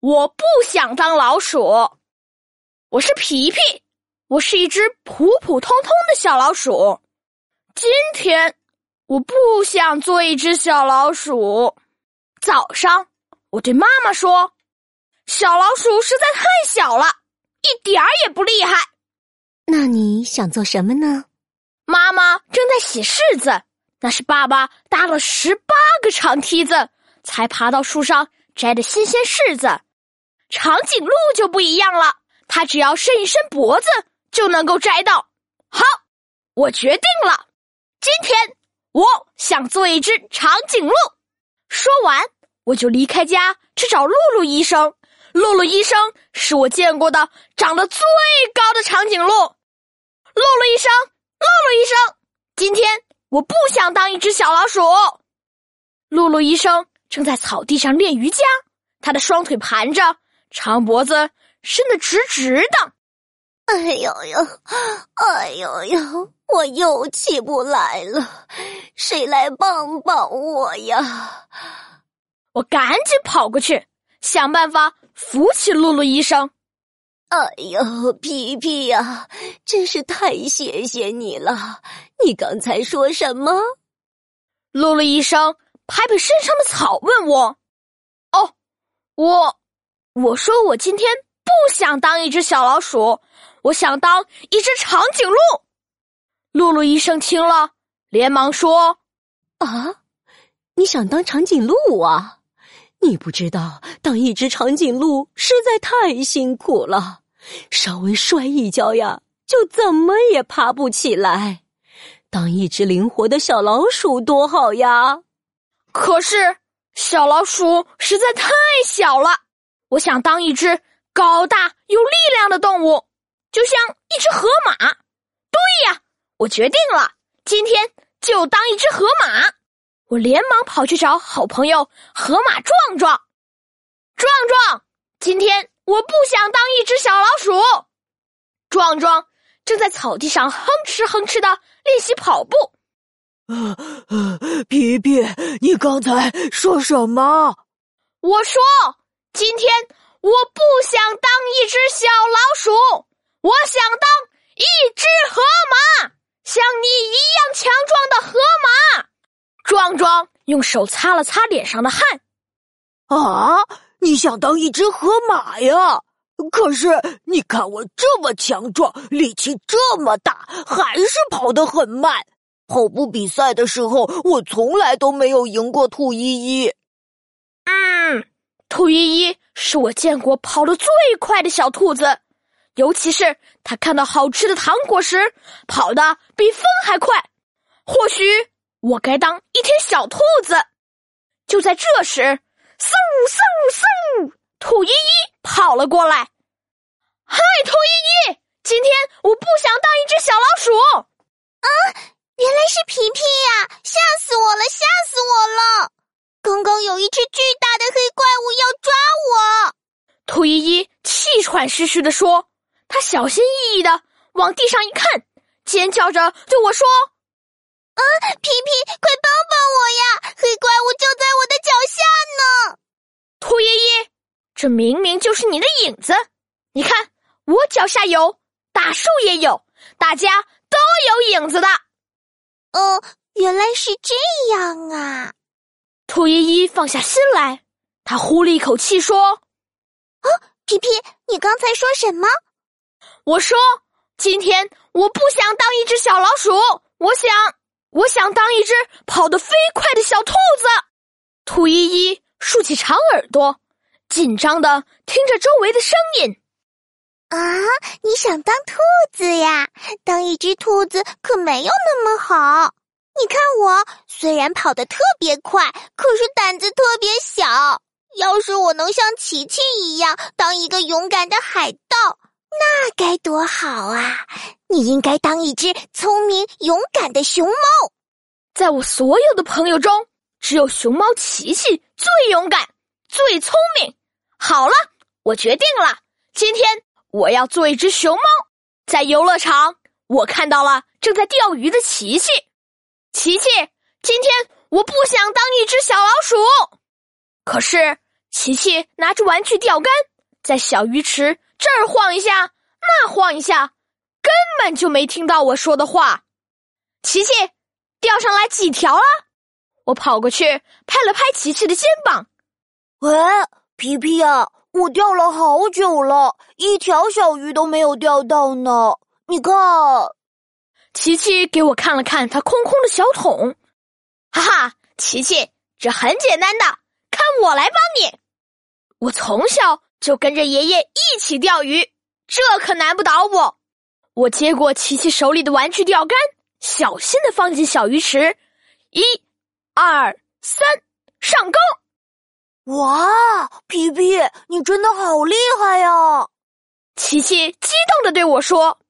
我不想当老鼠。我是皮皮，我是一只普普通通的小老鼠。今天我不想做一只小老鼠。早上，我对妈妈说：“小老鼠实在太小了，一点儿也不厉害。”那你想做什么呢？妈妈正在洗柿子，那是爸爸搭了十八个长梯子才爬到树上摘的新鲜柿子。长颈鹿就不一样了，它只要伸一伸脖子就能够摘到。好，我决定了，今天我想做一只长颈鹿。说完，我就离开家去找露露医生。露露医生是我见过的长得最高的长颈鹿。露露医生，露露医生，今天我不想当一只小老鼠。露露医生正在草地上练瑜伽，他的双腿盘着。长脖子伸得直直的，哎呦呦，哎呦呦，我又起不来了，谁来帮帮我呀？我赶紧跑过去，想办法扶起露露医生。哎呦，皮皮呀，真是太谢谢你了！你刚才说什么？露露医生拍拍身上的草，问我：“哦，我。”我说：“我今天不想当一只小老鼠，我想当一只长颈鹿。”露露医生听了，连忙说：“啊，你想当长颈鹿啊？你不知道当一只长颈鹿实在太辛苦了，稍微摔一跤呀，就怎么也爬不起来。当一只灵活的小老鼠多好呀！可是小老鼠实在太小了。”我想当一只高大有力量的动物，就像一只河马。对呀，我决定了，今天就当一只河马。我连忙跑去找好朋友河马壮壮。壮壮，今天我不想当一只小老鼠。壮壮正在草地上哼哧哼哧的练习跑步。呃呃，皮皮，你刚才说什么？我说。今天我不想当一只小老鼠，我想当一只河马，像你一样强壮的河马。壮壮用手擦了擦脸上的汗。啊，你想当一只河马呀？可是你看我这么强壮，力气这么大，还是跑得很慢。跑步比赛的时候，我从来都没有赢过兔依依。嗯。兔依依是我见过跑得最快的小兔子，尤其是它看到好吃的糖果时，跑得比风还快。或许我该当一天小兔子。就在这时，嗖嗖嗖，兔依依跑了过来。嗨，兔依依，今天我不想当一只小老鼠。啊，原来是皮皮呀！吓死我了，吓死我了！刚刚有一只巨大的黑怪物要抓我，兔依依气喘吁吁地说：“她小心翼翼地往地上一看，尖叫着对我说：‘啊，皮皮，快帮帮我呀！黑怪物就在我的脚下呢！’兔依依，这明明就是你的影子，你看我脚下有，大树也有，大家都有影子的。哦，原来是这样啊！”兔依依放下心来，他呼了一口气说：“啊，皮皮，你刚才说什么？”我说：“今天我不想当一只小老鼠，我想，我想当一只跑得飞快的小兔子。”兔依依竖起长耳朵，紧张的听着周围的声音。“啊，你想当兔子呀？当一只兔子可没有那么好。”你看我虽然跑得特别快，可是胆子特别小。要是我能像琪琪一样当一个勇敢的海盗，那该多好啊！你应该当一只聪明勇敢的熊猫。在我所有的朋友中，只有熊猫琪琪最勇敢、最聪明。好了，我决定了，今天我要做一只熊猫。在游乐场，我看到了正在钓鱼的琪琪。琪琪，今天我不想当一只小老鼠。可是琪琪拿着玩具钓竿，在小鱼池这儿晃一下，那晃一下，根本就没听到我说的话。琪琪，钓上来几条了？我跑过去拍了拍琪琪的肩膀。喂，皮皮啊，我钓了好久了，一条小鱼都没有钓到呢。你看，琪琪给我看了看他空空的小桶，哈哈，琪琪，这很简单的，看我来帮你。我从小就跟着爷爷一起钓鱼，这可难不倒我。我接过琪琪手里的玩具钓竿，小心的放进小鱼池，一、二、三，上钩！哇，皮皮，你真的好厉害呀！琪琪激动的对我说：“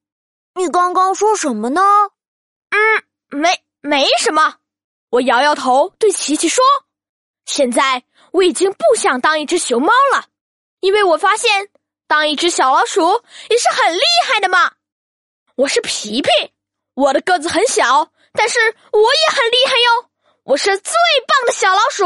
你刚刚说什么呢？”“嗯，没，没什么。”我摇摇头对琪琪说：“现在。”我已经不想当一只熊猫了，因为我发现当一只小老鼠也是很厉害的嘛。我是皮皮，我的个子很小，但是我也很厉害哟。我是最棒的小老鼠。